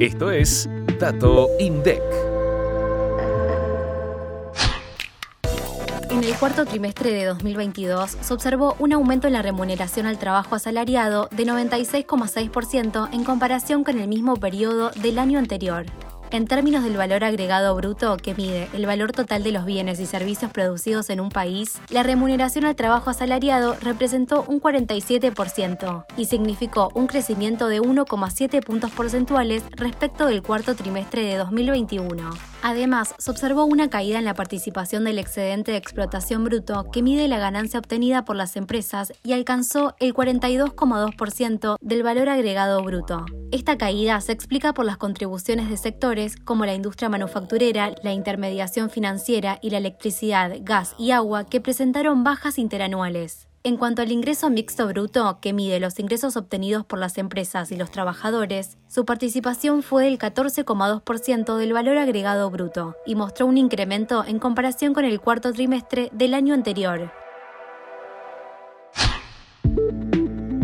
Esto es Dato INDEC. En el cuarto trimestre de 2022 se observó un aumento en la remuneración al trabajo asalariado de 96,6% en comparación con el mismo periodo del año anterior. En términos del valor agregado bruto, que mide el valor total de los bienes y servicios producidos en un país, la remuneración al trabajo asalariado representó un 47% y significó un crecimiento de 1,7 puntos porcentuales respecto del cuarto trimestre de 2021. Además, se observó una caída en la participación del excedente de explotación bruto que mide la ganancia obtenida por las empresas y alcanzó el 42,2% del valor agregado bruto. Esta caída se explica por las contribuciones de sectores como la industria manufacturera, la intermediación financiera y la electricidad, gas y agua que presentaron bajas interanuales. En cuanto al ingreso mixto bruto, que mide los ingresos obtenidos por las empresas y los trabajadores, su participación fue del 14,2% del valor agregado bruto y mostró un incremento en comparación con el cuarto trimestre del año anterior.